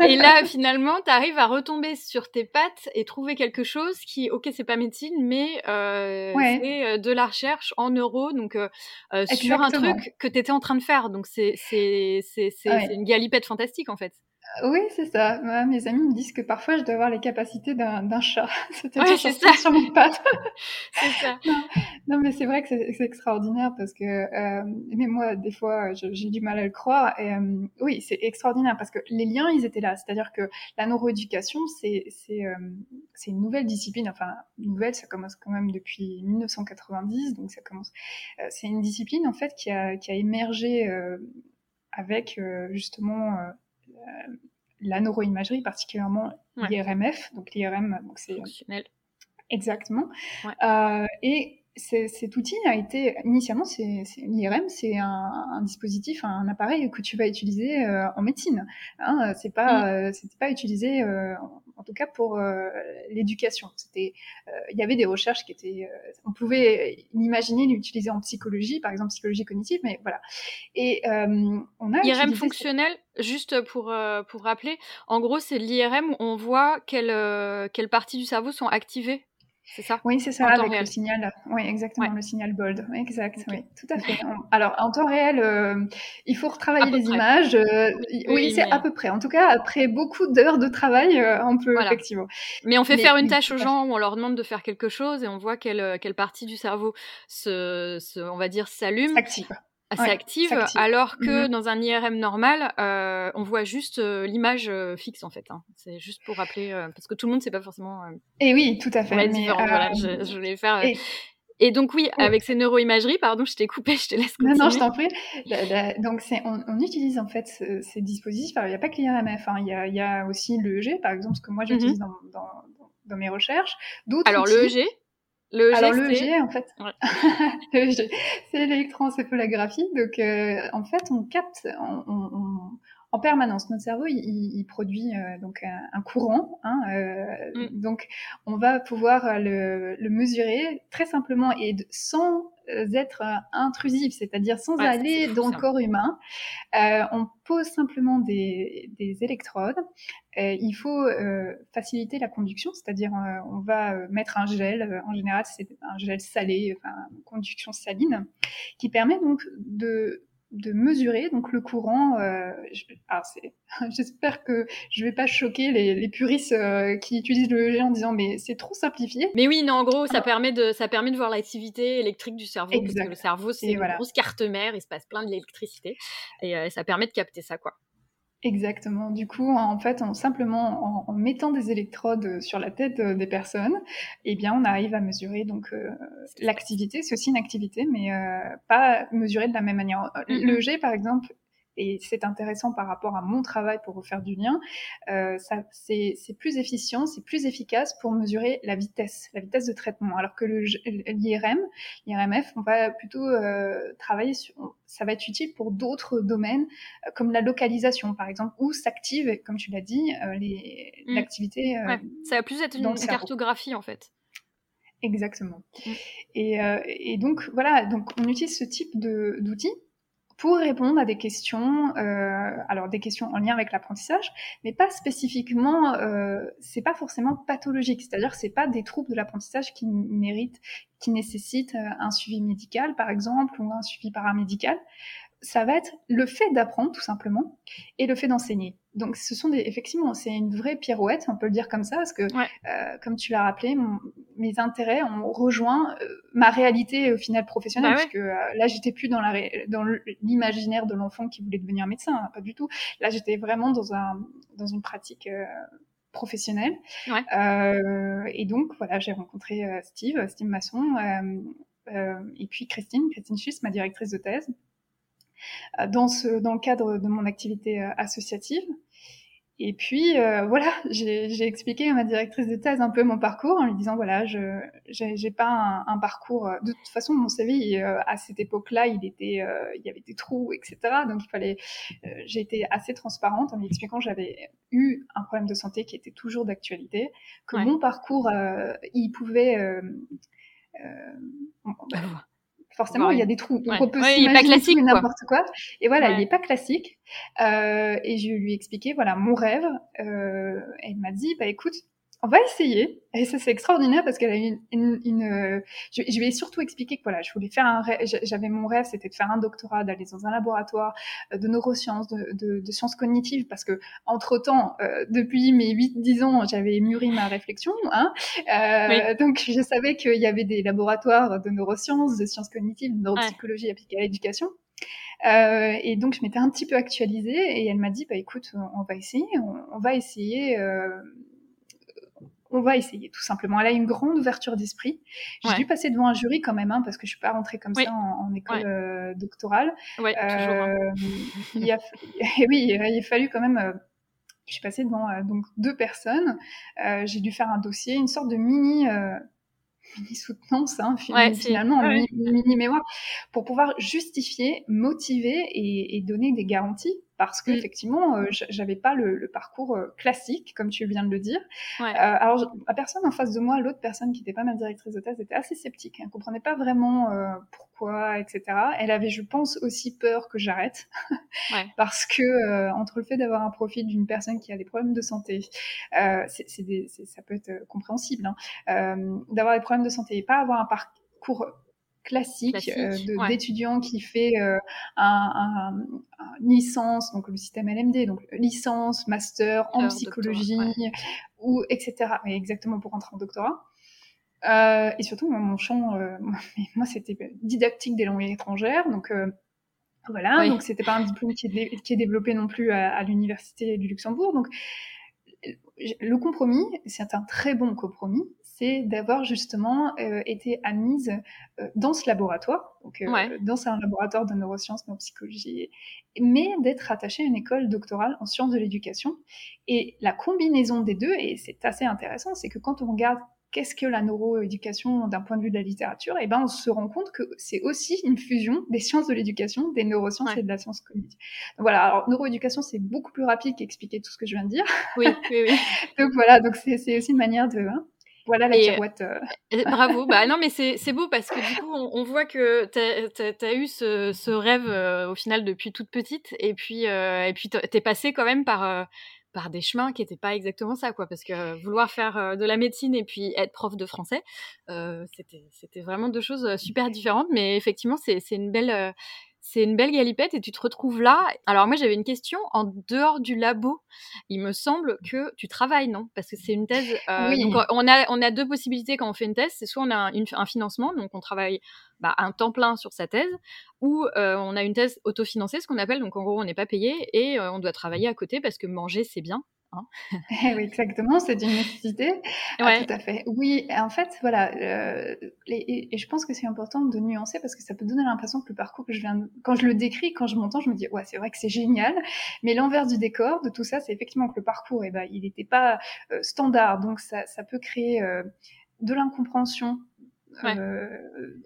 et là, finalement, tu arrives à retomber sur tes pattes et trouver quelque chose qui, ok, c'est pas médecine, mais euh, c'est euh, de la recherche en neuro, donc euh, sur un truc que tu étais en train de faire. Donc c'est une galipette fantastique, en fait. Oui, c'est ça. mes amis me disent que parfois je dois avoir les capacités d'un chat. C'était ouais, ça. sur mes pattes. c'est ça. Non, mais c'est vrai que c'est extraordinaire parce que, euh, mais moi, des fois, j'ai du mal à le croire. Et, euh, oui, c'est extraordinaire parce que les liens, ils étaient là. C'est-à-dire que la neuroéducation, c'est c'est euh, une nouvelle discipline. Enfin, nouvelle, ça commence quand même depuis 1990, donc ça commence. Euh, c'est une discipline en fait qui a qui a émergé euh, avec justement euh, la neuroimagerie, particulièrement l'IRMF, donc l'IRM, donc c'est exactement. Euh, et cet outil a été initialement, c'est l'IRM, c'est un, dispositif, un, appareil que tu vas utiliser euh, en médecine. Hein, c'est pas, mm. c'était pas utilisé en tout cas pour euh, l'éducation. C'était, euh, il y avait des recherches qui étaient, euh, on pouvait imaginer l'utiliser en psychologie, par exemple psychologie cognitive, mais voilà. Et on a IRM fonctionnel, juste pour pour rappeler, en gros c'est l'IRM où on voit quelles quelles parties du cerveau sont activées c'est ça? Oui, c'est ça, avec le signal. Oui, exactement, le signal bold. exact, oui, tout à fait. Alors, en temps réel, euh, il faut retravailler les images. Euh, oui, c'est à peu près. En tout cas, après beaucoup d'heures de travail, euh, on peut effectivement. Mais on fait faire une tâche aux gens où on leur demande de faire quelque chose et on voit quelle, quelle partie du cerveau se, se on va dire, s'allume. S'active assez active, alors que mmh dans un IRM normal, euh, on voit juste euh, l'image euh, fixe en fait. Hein. C'est juste pour rappeler, parce que tout le monde ne sait pas forcément. et oui, tout à fait. Mais, voilà, je, je, voulais faire. Et... donc oui, avec ces neuroimageries, pardon, je t'ai coupé, je te laisse continuer. Non, non, je t'en prie. donc c'est, on, utilise en fait ces dispositifs. il n'y a pas que l'IRMF, hein. il, y a, y a aussi l'EEG, par exemple, ce que moi mmh j'utilise dans, dans, dans, mes recherches. Alors l'EEG le Alors le EG, en fait, c'est l'électroencéphalographie. Donc, euh, en fait, on capte en permanence. Notre cerveau, il, produit euh, donc un, courant. Hein, euh, mm. Donc, on va pouvoir le, le, mesurer très simplement et sans euh, être euh, intrusif, c'est-à-dire sans aller dans le corps humain. Euh, on pose simplement des, des électrodes. il faut faciliter la conduction, c'est-à-dire on va mettre un gel, en général c'est un gel salé, enfin conduction saline, qui permet donc de de mesurer donc le courant. Euh, J'espère que je vais pas choquer les, les puristes euh, qui utilisent le EEG en disant mais c'est trop simplifié. Mais oui, non, en gros, ça permet de ça permet de voir l'activité électrique du cerveau parce que le cerveau c'est une grosse carte mère, il se passe plein d'électricité et euh, ça permet de capter ça quoi. Exactement. Du coup, en fait, en, simplement en, mettant des électrodes sur la tête euh, des personnes, eh bien, on arrive à mesurer donc euh, l'activité. C'est aussi une activité, mais euh, pas mesurer de la même manière. Mm-hmm. Le G, par exemple, et c'est intéressant par rapport à mon travail pour refaire du lien, euh, c'est plus efficient, c'est plus efficace pour mesurer la vitesse, la vitesse de traitement. Alors que l'IRM, l'IRMF, on va plutôt euh, travailler sur, ça va être utile pour d'autres domaines euh, comme la localisation par exemple, où s'active, comme tu l'as dit, euh, mmh. l'activité. Ouais, ça va plus être une cartographie en fait. Exactement. Mmh. Et, et, donc voilà, donc on utilise ce type d'outils pour répondre à des questions, euh, alors des questions en lien avec l'apprentissage, mais pas spécifiquement, euh, c'est pas forcément pathologique, c'est-à-dire c'est pas des troubles de l'apprentissage qui méritent, qui nécessitent euh, un suivi médical par exemple ou un suivi paramédical ça va être le fait d'apprendre tout simplement et le fait d'enseigner. Donc ce sont des, effectivement, c'est une vraie pirouette, on peut le dire comme ça, parce que euh, comme tu l'as rappelé, mes intérêts ont rejoint euh, ma réalité au final professionnelle, bah parce que euh, là j'étais plus dans la dans l'imaginaire de l'enfant qui voulait devenir médecin, hein, pas du tout. Là j'étais vraiment dans un dans une pratique professionnelle. et donc voilà, j'ai rencontré Steve, Steve Masson, et puis Christine, Christine Schuss, ma directrice de thèse. Euh, dans, ce, dans le cadre de mon activité euh, associative. Et puis euh, voilà, j'ai expliqué à ma directrice de thèse un peu mon parcours en lui disant voilà, je j'ai pas un, un, parcours. De toute façon, mon CV à cette époque-là, il était, il y avait des trous, etc. Donc il fallait. j'ai été assez transparente en lui expliquant que j'avais eu un problème de santé qui était toujours d'actualité, que mon parcours, il pouvait. Bah, forcément, il y a des trous. Donc, on peut ouais, s'imaginer n'importe quoi. Et voilà, il n'est pas classique. Euh, et je lui ai expliqué, voilà, mon rêve. Euh, elle m'a dit, bah écoute, on va essayer. Et ça, c'est extraordinaire parce qu'elle a une, une, une euh, je, je, vais surtout expliquer que voilà, je voulais faire un rêve, j'avais mon rêve, c'était de faire un doctorat, d'aller dans un laboratoire euh, de neurosciences, de, de, de sciences cognitives, parce que entre temps, euh, depuis mes 8-10 ans, j'avais mûri ma réflexion, hein. Euh, donc je savais qu'il y avait des laboratoires de neurosciences, de sciences cognitives, de neuropsychologie appliquée à l'éducation. Euh, et donc je m'étais un petit peu actualisée et elle m'a dit bah écoute on va essayer on, on va essayer euh, on va essayer tout simplement. Elle a une grande ouverture d'esprit. J'ai dû passer devant un jury quand même, hein, parce que je suis pas rentrée comme ça en, école euh, doctorale. Ouais, toujours, hein. euh, il a, oui, il a fallu quand même. Euh, je suis passée devant donc deux personnes. J'ai dû faire un dossier, une sorte de mini mini soutenance, hein, finalement, mini, mini, mémoire, pour pouvoir justifier, motiver et, et donner des garanties parce que mm. effectivement, euh, j'avais pas le, le parcours euh, classique, comme tu viens de le dire. Ouais. Euh, alors, la personne en face de moi, l'autre personne qui n'était pas ma directrice de thèse, était assez sceptique. Elle comprenait pas vraiment euh, pourquoi, etc. Elle avait, je pense, aussi peur que j'arrête, ouais. parce que entre le fait d'avoir un profil d'une personne qui a des problèmes de santé, c'est, ça peut être compréhensible, hein, d'avoir des problèmes de santé et pas avoir un parcours classique, euh, d'étudiant qui fait euh, un, un, un, licence, donc le système LMD, donc licence, master en psychologie, ou etc. Mais exactement pour rentrer en doctorat. Euh, et surtout, mon champ, moi, c'était didactique des langues étrangères, donc voilà, donc c'était pas un diplôme qui est, qui est développé non plus à, à l'université du Luxembourg, donc le compromis, c'est un très bon compromis, c'est d'avoir justement euh, été admise euh, dans ce laboratoire, donc euh, dans un laboratoire de neurosciences, neuropsychologie, mais d'être attachée à une école doctorale en sciences de l'éducation. Et la combinaison des deux, et c'est assez intéressant, c'est que quand on regarde qu'est-ce que la neuroéducation d'un point de vue de la littérature, et eh ben on se rend compte que c'est aussi une fusion des sciences de l'éducation, des neurosciences et de la science cognitive. Donc voilà, alors neuroéducation c'est beaucoup plus rapide qu'expliquer tout ce que je viens de dire. Oui, oui, oui. donc voilà, donc c'est aussi une manière de hein, voilà la pirouette. Euh. bravo. bah non, mais c'est beau parce que du coup, on, voit que tu as, eu ce, ce rêve euh, au final depuis toute petite. Et puis, euh, et puis tu es passé quand même par, par des chemins qui n'étaient pas exactement ça, quoi. Parce que vouloir faire de la médecine et puis être prof de français, c'était vraiment deux choses super différentes. Mais effectivement, c'est une belle c'est une belle galipette et tu te retrouves là. Alors moi j'avais une question en dehors du labo. Il me semble que tu travailles, non? Parce que c'est une thèse. Euh, oui. donc on a on a deux possibilités quand on fait une thèse. C'est soit on a un financement, donc on travaille bah, un temps plein sur sa thèse, ou euh, on a une thèse autofinancée, ce qu'on appelle. Donc en gros on n'est pas payé et euh, on doit travailler à côté parce que manger c'est bien. Hein. Eh oui, exactement, c'est une nécessité. Ah, tout à fait. Oui, en fait, voilà, euh, et, je pense que c'est important de nuancer parce que ça peut donner l'impression que le parcours que je viens, quand je le décris, quand je m'entends, je me dis ouais, c'est vrai que c'est génial, mais l'envers du décor de tout ça, c'est effectivement que le parcours, eh ben, il n'était pas euh, standard, donc ça, ça peut créer euh, de l'incompréhension euh,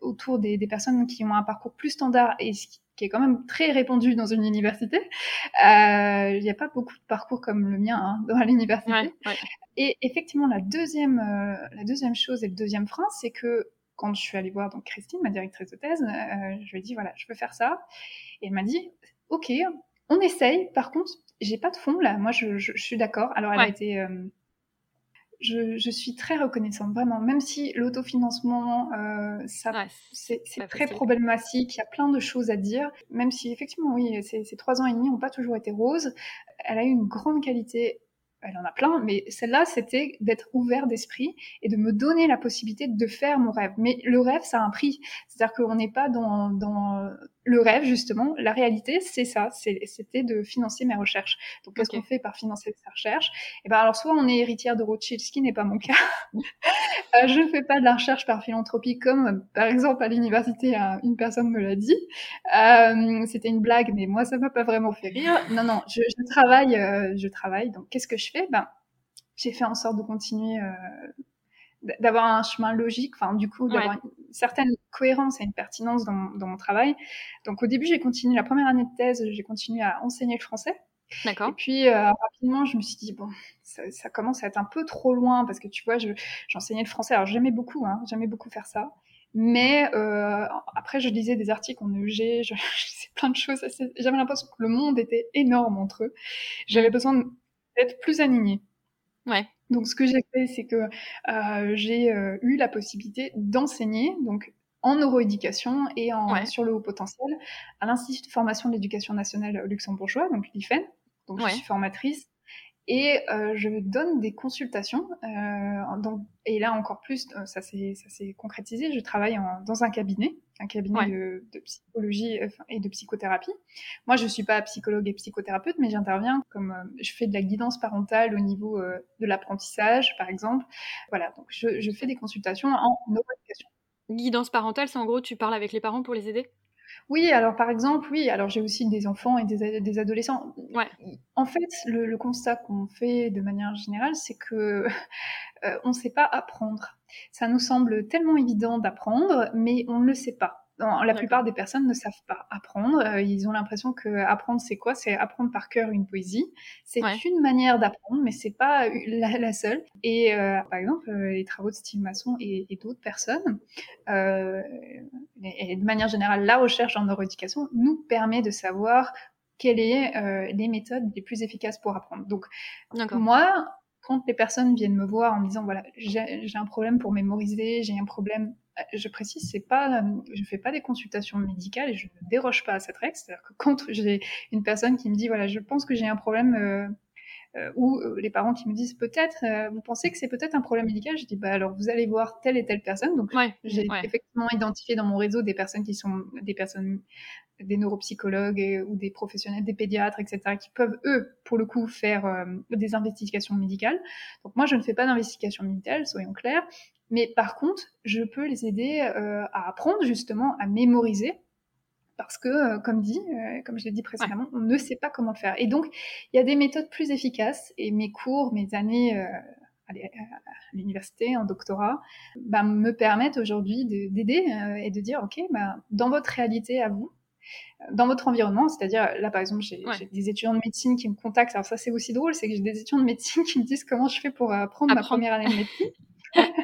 autour des, des, personnes qui ont un parcours plus standard et qui est quand même très répandu dans une université. Euh, il n'y a pas beaucoup de parcours comme le mien hein, dans l'université. Ouais, ouais. Et effectivement, la deuxième, euh, la deuxième chose et le deuxième frein, c'est que quand je suis allée voir donc Christine, ma directrice de thèse, je lui ai dit voilà, je veux faire ça. Et elle m'a dit ok, on essaye. Par contre, j'ai pas de fond là. Moi, je, suis d'accord. Alors, elle a été je, suis très reconnaissante, vraiment. Même si l'autofinancement, euh, ça, c'est très problématique, il y a plein de choses à dire. Même si effectivement, oui, ces, ces trois ans et demi n'ont pas toujours été roses, elle a eu une grande qualité elle en a plein, mais celle-là, c'était d'être ouvert d'esprit et de me donner la possibilité de faire mon rêve. Mais le rêve, ça a un prix. C'est-à-dire qu'on n'est pas dans, dans le rêve, justement. La réalité, c'est ça. C'était de financer mes recherches. Donc, qu'est-ce qu'on fait par financer ses recherches Eh ben, alors, soit on est héritière de Rothschild, ce qui n'est pas mon cas. Euh, je ne fais pas de la recherche par philanthropie, comme par exemple à l'université, une personne me l'a dit. Euh, C'était une blague, mais moi, ça m'a pas vraiment fait rire. Non, non, je, je travaille, euh, je travaille. Donc, qu'est-ce que je fais? Ben, j'ai fait en sorte de continuer euh, d'avoir un chemin logique, enfin du coup d'avoir une certaine cohérence et une pertinence dans, dans mon travail. Donc au début j'ai continué la première année de thèse, j'ai continué à enseigner le français. D'accord. Et puis euh, rapidement je me suis dit bon ça, ça, commence à être un peu trop loin parce que tu vois j'enseignais le français alors j'aimais beaucoup hein, j'aimais beaucoup faire ça. Mais euh, après, je lisais des articles en EG, je, je plein de choses. J'avais l'impression que le monde était énorme entre eux. J'avais besoin d'être plus alignée. Ouais. Donc, ce que j'ai fait, c'est que euh, j'ai euh, eu la possibilité d'enseigner, donc en neuroéducation et en, sur le haut potentiel, à l'Institut de formation de l'éducation nationale luxembourgeois, donc l'IFEN. Donc, je suis formatrice et euh, je donne des consultations. Euh, et là encore plus, euh, ça s'est concrétisé. Je travaille dans un cabinet, un cabinet de, psychologie et de psychothérapie. Moi, je suis pas psychologue et psychothérapeute, mais j'interviens comme je fais de la guidance parentale au niveau de l'apprentissage, par exemple. Voilà, donc je, je fais des consultations en neuroéducation. Guidance parentale, c'est en gros, tu parles avec les parents pour les aider? Oui, alors par exemple, oui, alors j'ai aussi des enfants et des, adolescents. Ouais. En fait, le, constat qu'on fait de manière générale, c'est que euh, on ne sait pas apprendre. Ça nous semble tellement évident d'apprendre, mais on ne le sait pas la plupart des personnes ne savent pas apprendre. Euh, ils ont l'impression que apprendre, c'est quoi? C'est apprendre par cœur une poésie. C'est une manière d'apprendre, mais c'est pas la, seule. Et euh, par exemple, euh, les travaux de Steve Masson et, d'autres personnes, et, de manière générale, la recherche en neuroéducation nous permet de savoir quelles sont les méthodes les plus efficaces pour apprendre. Donc, moi, quand les personnes viennent me voir en me disant voilà j'ai un problème pour mémoriser, j'ai un problème je précise, c'est pas, je fais pas des consultations médicales et je ne déroge pas à cette règle. C'est-à-dire que quand j'ai une personne qui me dit, voilà, je pense que j'ai un problème, euh, euh, ou euh, les parents qui me disent peut-être, vous pensez que c'est peut-être un problème médical, je dis, bah alors vous allez voir telle et telle personne. Donc j'ai effectivement identifié dans mon réseau des personnes qui sont des personnes, des neuropsychologues ou des professionnels, des pédiatres, etc., qui peuvent eux, pour le coup, faire des investigations médicales. Donc moi, je ne fais pas d'investigation médicale, soyons clairs. Mais par contre, je peux les aider euh, à apprendre justement à mémoriser parce que, euh, comme dit, euh, comme je l'ai dit précédemment, on ne sait pas comment le faire. Et donc, il y a des méthodes plus efficaces. Et mes cours, mes années à l'université, en doctorat, bah, me permettent aujourd'hui d'aider et de dire, OK, bah, dans votre réalité à vous, dans votre environnement, c'est-à-dire là par exemple j'ai des étudiants de médecine qui me contactent, alors ça c'est aussi drôle, c'est que j'ai des étudiants de médecine qui me disent comment je fais pour apprendre. ma première année de médecine.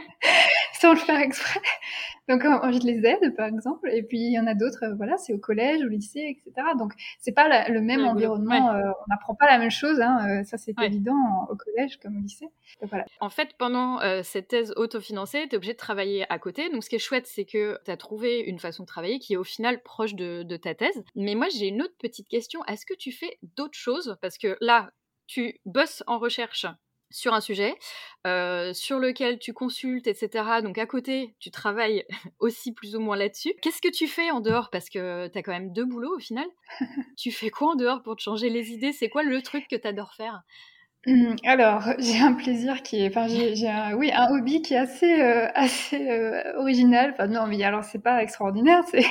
sans le faire exprès. Donc je les aide par exemple, et puis il y en a d'autres, euh, voilà, c'est au collège, au lycée, etc. Donc c'est pas le même environnement, euh, on n'apprend pas la même chose, hein, euh, ça c'est évident au collège comme au lycée. voilà. En fait, pendant cette thèse autofinancée, tu es obligé de travailler à côté. Donc ce qui est chouette, c'est que tu as trouvé une façon de travailler qui est au final proche de, de ta thèse. Mais moi j'ai une autre petite question, est-ce que tu fais d'autres choses? Parce que là, tu bosses en recherche sur un sujet euh, sur lequel tu consultes, etc. Donc à côté, tu travailles aussi plus ou moins là-dessus. Qu'est-ce que tu fais en dehors? Parce que tu as quand même deux boulots au final. tu fais quoi en dehors pour te changer les idées? C'est quoi le truc que tu adores faire? Mmh, alors, j'ai un plaisir qui est, enfin, j'ai, un, oui, un hobby qui est assez, euh, assez euh, original. Enfin, non, mais alors c'est pas extraordinaire. C'est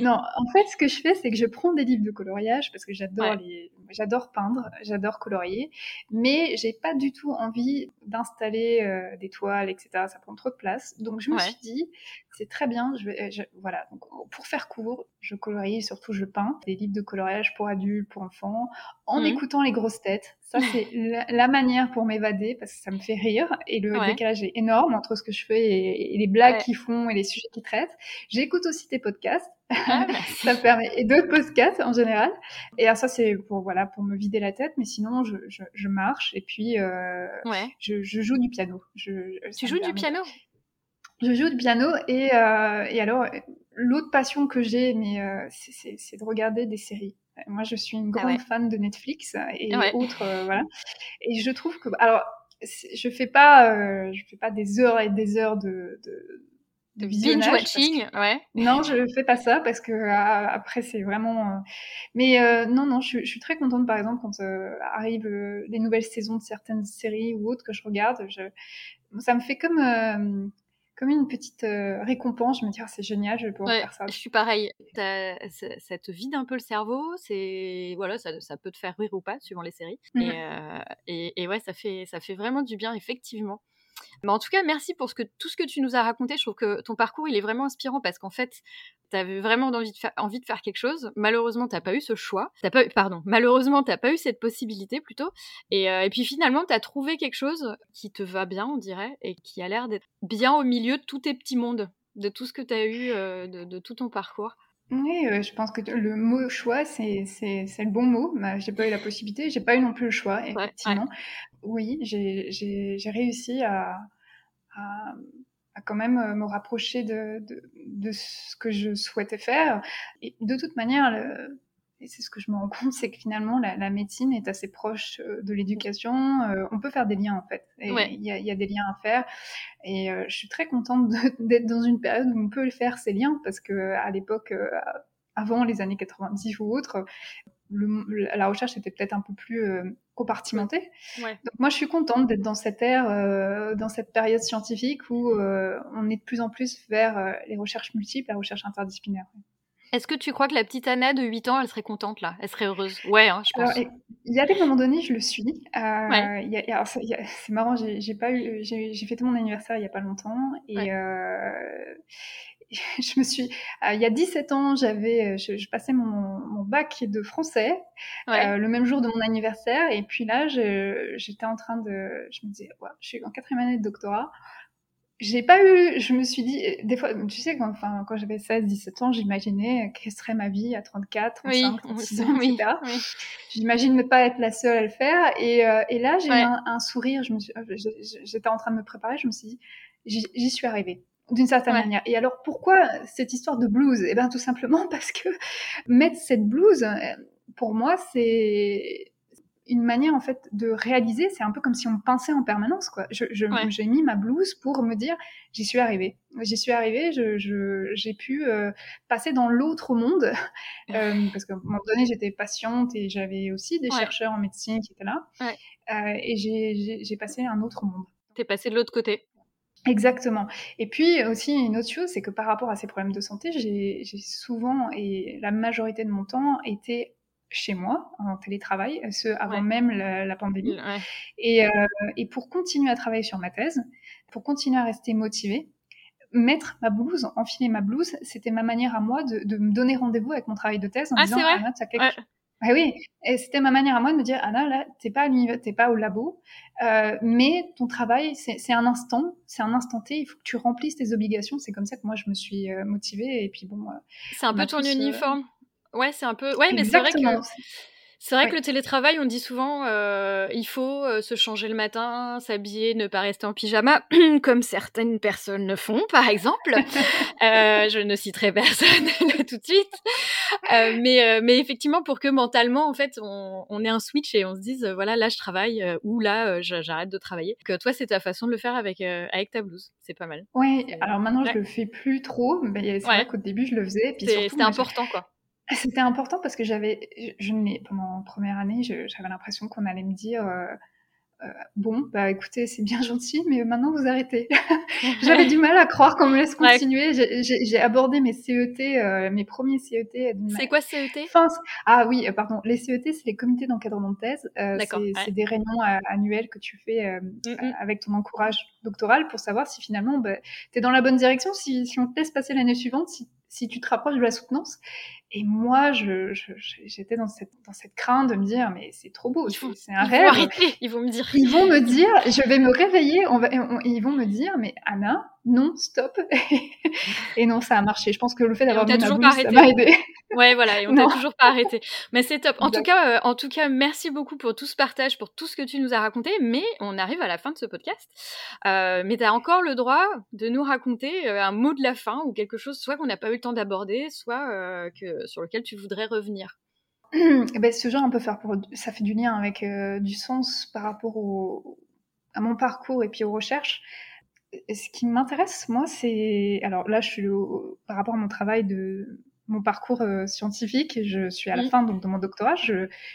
non, en fait, ce que je fais, c'est que je prends des livres de coloriage parce que j'adore les, j'adore peindre, j'adore colorier, mais j'ai pas du tout envie d'installer euh, des toiles, etc. Ça prend trop de place. Donc je me suis dit, c'est très bien. Je vais, voilà. Donc, pour faire court, je colorie et surtout je peins des livres de coloriage pour adultes, pour enfants, en mmh. écoutant les grosses têtes. Ça c'est la, manière pour m'évader parce que ça me fait rire et le décalage est énorme entre ce que je fais et, les blagues qu'ils font et les sujets qu'ils traitent. J'écoute aussi tes podcasts. Ah, ça permet et d'autres podcasts en général. Et alors ça c'est pour voilà pour me vider la tête, mais sinon je, je, je marche et puis euh, je, je, joue du piano. Je, tu joues du piano? Je joue du piano et, euh, et alors l'autre passion que j'ai, mais euh, c'est de regarder des séries. Moi je suis une ah grande fan de Netflix et autres euh, voilà. Et je trouve que alors je fais pas euh, je fais pas des heures et des heures de, de de binge watching, ouais. Non, je fais pas ça parce que après c'est vraiment. Euh, mais euh, non, non, je, je, suis très contente par exemple quand euh, arrivent les nouvelles saisons de certaines séries ou autres que je regarde. Je... Ça me fait comme comme une petite récompense. Je me dis, ah, c'est génial, je vais pouvoir faire ça. Je suis pareil. Ça, ça, te vide un peu le cerveau. C'est voilà, ça, ça, peut te faire rire ou pas, suivant les séries. Mmh et, et, et, ouais, ça fait, ça fait vraiment du bien, effectivement. Mais en tout cas, merci pour tout ce que tu nous as raconté. Je trouve que ton parcours, est vraiment inspirant parce qu'en fait, tu vraiment envie de, faire, quelque chose. Malheureusement, tu n'as pas eu ce choix. As pas, pardon, malheureusement, tu n'as pas eu cette possibilité plutôt. Et, euh, puis finalement, tu as trouvé quelque chose qui te va bien, on dirait, et qui a l'air d'être bien au milieu de tous tes petits mondes, de tout ce que tu as eu, euh, de, tout ton parcours. Oui, euh, je pense que le mot choix, c'est le bon mot. Bah, j'ai pas eu la possibilité, j'ai pas eu non plus le choix, effectivement. Oui, j'ai réussi à, à, quand même euh, me rapprocher de, de, de, ce que je souhaitais faire. Et de toute manière, le, et c'est ce que je me rends compte, c'est que finalement, la, la, médecine est assez proche euh, de l'éducation. Euh, on peut faire des liens, en fait. Il y, a, y, a, des liens à faire. Et euh, je suis très contente d'être dans une période où on peut faire, ces liens, parce que à l'époque, avant les années 90 ou autres, le, la recherche était peut-être un peu plus compartimentée. Ouais. Donc moi, je suis contente d'être dans cette ère, dans cette période scientifique où on est de plus en plus vers les recherches multiples, la recherche interdisciplinaire. Est-ce que tu crois que la petite Anna de 8 ans, elle serait contente là? Elle serait heureuse. Ouais, hein, je pense. Il y a des moments donnés, je le suis. Euh, c'est marrant, j'ai pas eu, j'ai fêté mon anniversaire il y a pas longtemps et euh, je me suis, euh, il y a 17 ans, j'avais, je, passais mon, mon, bac de français le même jour de mon anniversaire et puis là, j'étais en train de, je me disais, ouais, je suis en quatrième année de doctorat j'ai pas eu, je me suis dit, des fois, tu sais, quand, enfin, quand j'avais 16, 17 ans, j'imaginais quelle serait ma vie à 34, 35, 36 ans, etc. J'imagine ne pas être la seule à le faire. Et, euh, et là, j'ai eu un, sourire, je me suis, j'étais en train de me préparer, je me suis dit, j'y suis arrivée d'une certaine manière. Et alors pourquoi cette histoire de blues? Eh bien tout simplement parce que mettre cette blues, euh, pour moi, c'est une manière en fait de réaliser. C'est un peu comme si on pensait en permanence. Quoi. Je, j'ai mis ma blouse pour me dire j'y suis arrivée. J'y suis arrivée. Je, j'ai pu euh, passer dans l'autre monde euh, parce qu'à un moment donné j'étais patiente et j'avais aussi des chercheurs en médecine qui étaient là. Euh, et j'ai, j'ai passé un autre monde. T'es passé de l'autre côté. Exactement. Et puis aussi une autre chose, c'est que par rapport à ces problèmes de santé, j'ai, j'ai souvent et la majorité de mon temps été chez moi en télétravail, ce avant même la, pandémie. Et, euh, et, pour continuer à travailler sur ma thèse, pour continuer à rester motivée, mettre ma blouse, enfiler ma blouse, c'était ma manière à moi de, de me donner rendez-vous avec mon travail de thèse en ah, disant tu as quelque. Ah oui, et c'était ma manière à moi de me dire Anna, là, t'es pas à t'es pas au labo, euh, mais ton travail, c'est un instant, c'est un instant T. Il faut que tu remplisses tes obligations. C'est comme ça que moi je me suis euh, motivée. Et puis bon. Euh, c'est un peu ton uniforme. Ouais, c'est un peu. Ouais, mais c'est vrai que. C'est vrai que le télétravail, on dit souvent, euh, il faut euh, se changer le matin, s'habiller, ne pas rester en pyjama, comme certaines personnes le font, par exemple. euh, je ne citerai personne tout de suite. Euh, mais, mais effectivement, pour que mentalement, en fait, on, on ait un switch et on se dise, voilà, là, je travaille, ou là, j'arrête de travailler. Que toi, c'est ta façon de le faire avec, avec ta blouse. C'est pas mal. Oui, alors maintenant, je le fais plus trop, mais c'est vrai qu'au début, je le faisais. C'était important, quoi. C'était important parce que j'avais, je, je, pendant première année, j'avais l'impression qu'on allait me dire, euh, bon, bah écoutez, c'est bien gentil, mais maintenant vous arrêtez. J'avais du mal à croire qu'on me laisse continuer. J'ai abordé mes CET, mes premiers CET. C'est quoi CET Ah oui, pardon. Les CET, c'est les comités d'encadrement de thèse. c'est des réunions annuelles que tu fais mmh, mmh. avec ton encourage doctoral pour savoir si finalement bah, tu es dans la bonne direction, si, si on te laisse passer l'année suivante, si si tu te rapproches de la soutenance. Et moi, j'étais je, dans, cette, dans cette crainte de me dire, mais c'est trop beau, c'est un rêve. ils vont me dire. Ils vont me dire, je vais me réveiller, on va, ils vont me dire, mais Anna, non, stop. et non, ça a marché. Je pense que le fait d'avoir mis ma ça m'a aidé. Ouais, voilà, et on t'a toujours pas arrêté. Mais c'est top. En tout cas, euh, en tout cas, merci beaucoup pour tout ce partage, pour tout ce que tu nous as raconté. Mais on arrive à la fin de ce podcast. Euh, mais tu as encore le droit de nous raconter euh, un mot de la fin ou quelque chose, soit qu'on n'a pas eu le temps d'aborder, soit euh, que sur lequel tu voudrais revenir. Eh ben, ce genre, on peut faire pour, ça fait du lien avec du sens par rapport au, à mon parcours et puis aux recherches ce qui m'intéresse, moi, c'est. Alors là, je suis par rapport à mon travail de mon parcours euh, scientifique, je suis à la fin donc, de mon doctorat.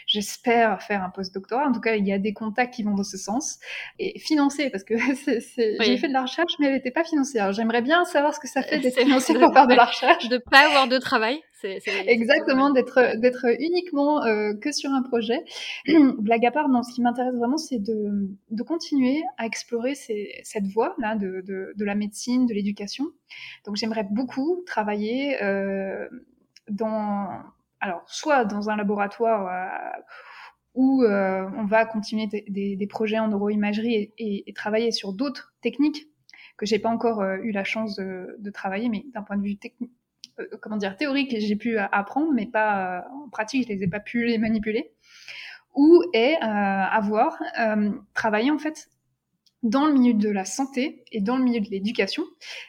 J'espère faire un post-doctorat. En tout cas, il y a des contacts qui vont dans ce sens. Et financé, parce que j'ai fait de la recherche, mais elle n'était pas financée. Alors j'aimerais bien savoir ce que ça fait d'être financé pour faire de la recherche. De pas avoir de travail. Exactement, d'être d'être uniquement euh, que sur un projet. Blague à part, non, ce qui m'intéresse vraiment, c'est de, de continuer à explorer ces, cette voie là de, de, de la médecine, de l'éducation. Donc j'aimerais beaucoup travailler euh, dans, alors soit dans un laboratoire euh, où euh, on va continuer des, des, projets en neuroimagerie et, et, travailler sur d'autres techniques que j'ai pas encore euh, eu la chance de, de travailler, mais d'un point de vue technique comment dire, théorique j'ai pu apprendre, mais pas euh, en pratique, je les ai pas pu les manipuler. Ou est euh, avoir travaillé en fait dans le milieu de la santé et dans le milieu de l'éducation,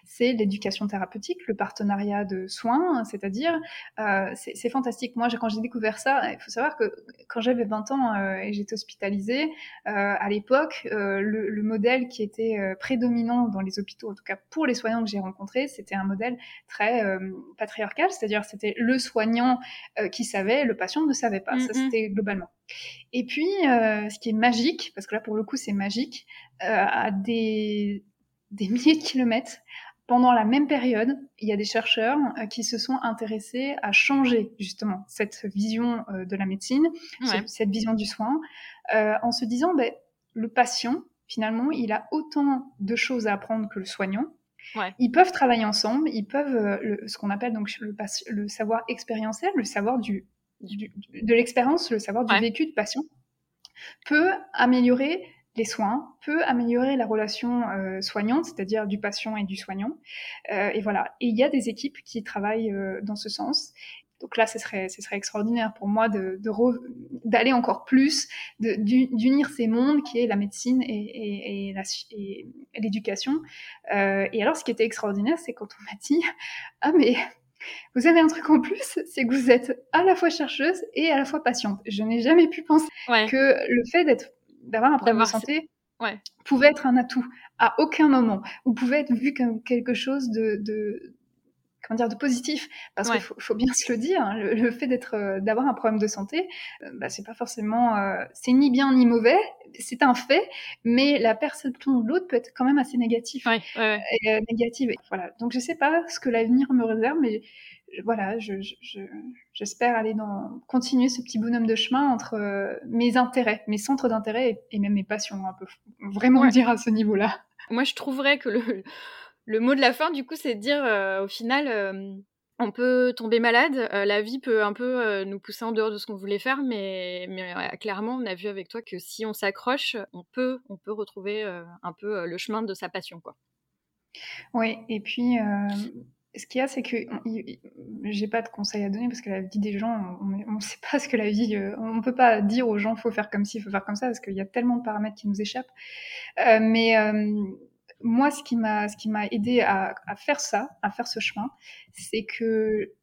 c'est l'éducation thérapeutique, le partenariat de soins, c'est-à-dire, euh, c'est fantastique. Moi, quand j'ai découvert ça, il faut savoir que quand j'avais 20 ans euh, et j'étais hospitalisée, euh, à l'époque, euh, le, le, modèle qui était euh, prédominant dans les hôpitaux, en tout cas pour les soignants que j'ai rencontrés, c'était un modèle très euh, patriarcal, c'est-à-dire c'était le soignant qui savait, le patient ne savait pas. Ça, c'était globalement. Et puis, ce qui est magique, parce que là, pour le coup, c'est magique, à des, des milliers de kilomètres, pendant la même période, il y a des chercheurs euh, qui se sont intéressés à changer justement cette vision euh, de la médecine, cette vision du soin, euh, en se disant, ben, le patient, finalement, il a autant de choses à apprendre que le soignant. Ouais. Ils peuvent travailler ensemble, ils peuvent, ce qu'on appelle donc le, le, savoir expérientiel, le savoir du, du de l'expérience, le savoir du vécu de patient, peut améliorer les soins, peut améliorer la relation euh, soignante, c'est-à-dire du patient et du soignant. Euh, et voilà. Et il y a des équipes qui travaillent euh, dans ce sens. Donc là, ce serait, ce serait extraordinaire pour moi de, d'aller encore plus, d'unir ces mondes qui est la médecine et, et, l'éducation. et alors, ce qui était extraordinaire, c'est quand on m'a dit, ah mais vous avez un truc en plus, c'est que vous êtes à la fois chercheuse et à la fois patiente. Je n'ai jamais pu penser que le fait d'être d'avoir un problème de santé ouais. pouvait être un atout à aucun moment ou pouvait être vu comme quelque chose de, de comment dire de positif. Parce qu'il faut, faut, bien se le dire hein, le, fait d'être euh, d'avoir un problème de santé euh, bah, c'est pas forcément euh, c'est ni bien ni mauvais c'est un fait mais la perception de l'autre peut être quand même assez négative. Ouais, ouais, négative. Voilà. Donc je sais pas ce que l'avenir me réserve mais voilà, j'espère aller dans continuer ce petit bonhomme de chemin entre euh, mes intérêts, mes centres d'intérêt et, même mes passions. On peut vraiment le dire à ce niveau-là. Moi, je trouverais que le, le, mot de la fin, du coup, c'est de dire euh, au final. Euh, on peut tomber malade, la vie peut un peu nous pousser en dehors de ce qu'on voulait faire, mais, clairement, on a vu avec toi que si on s'accroche, on peut, on peut retrouver un peu le chemin de sa passion, quoi. Oui, et puis ce qu'il y a, c'est que j'ai pas de conseils à donner parce que la vie des gens, on ne sait pas ce que la vie. Euh, on peut pas dire aux gens faut faire comme ci, faut faire comme ça parce qu'il y a tellement de paramètres qui nous échappent. Euh, mais euh, moi, ce qui m'a, ce qui m'a aidé à, à, faire ça, à faire ce chemin, c'est que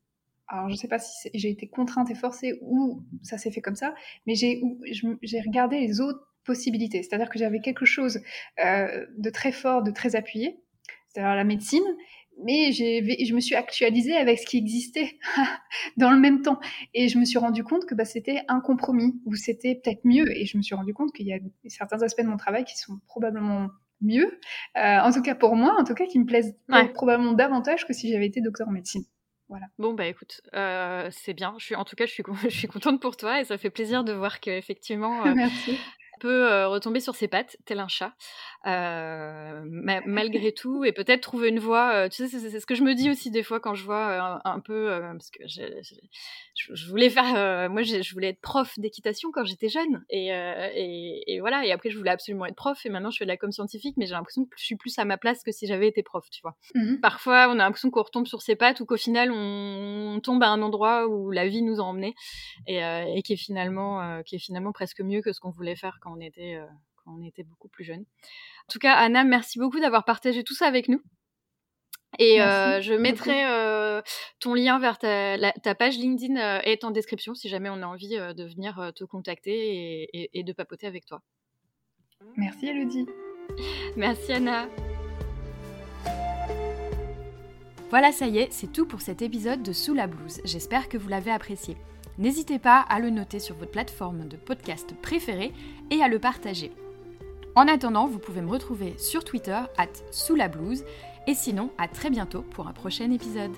alors je sais pas si j'ai été contrainte et forcée ou ça s'est fait comme ça, mais j'ai j'ai regardé les autres possibilités. C'est-à-dire que j'avais quelque chose euh, de très fort, de très appuyé, c'est-à-dire la médecine, mais je me suis actualisée avec ce qui existait dans le même temps. Et je me suis rendu compte que bah, c'était un compromis, ou c'était peut-être mieux. Et je me suis rendu compte qu'il y a certains aspects de mon travail qui sont probablement mieux, euh, en tout cas pour moi, en tout cas qui me plaisent probablement davantage que si j'avais été docteur en médecine. Voilà. Bon bah écoute, euh, c'est bien. Je suis en tout cas je suis je suis contente pour toi et ça fait plaisir de voir qu'effectivement euh, Merci peut euh, retomber sur ses pattes, tel un chat, euh, malgré tout, et peut-être trouver une voie. Euh, tu sais, c'est ce que je me dis aussi des fois quand je vois un, peu, parce que je, voulais faire, moi, je voulais être prof d'équitation quand j'étais jeune, et, et, voilà, et après je voulais absolument être prof, et maintenant je fais de la com scientifique, mais j'ai l'impression que je suis plus à ma place que si j'avais été prof, tu vois. Mmh Parfois, on a l'impression qu'on retombe sur ses pattes ou qu'au final, on, tombe à un endroit où la vie nous a emmenés, et, et qui est finalement, qui est finalement presque mieux que ce qu'on voulait faire quand on était, euh, quand on était beaucoup plus jeune. En tout cas, Anna, merci beaucoup d'avoir partagé tout ça avec nous. Et euh, je mettrai euh, ton lien vers ta, page LinkedIn est en description si jamais on a envie de venir te contacter et, et, de papoter avec toi. Merci Elodie. Merci Anna. Voilà, ça y est, c'est tout pour cet épisode de Sous la blouse. J'espère que vous l'avez apprécié. N'hésitez pas à le noter sur votre plateforme de podcast préférée et à le partager. En attendant, vous pouvez me retrouver sur Twitter, at sous la et sinon, à très bientôt pour un prochain épisode.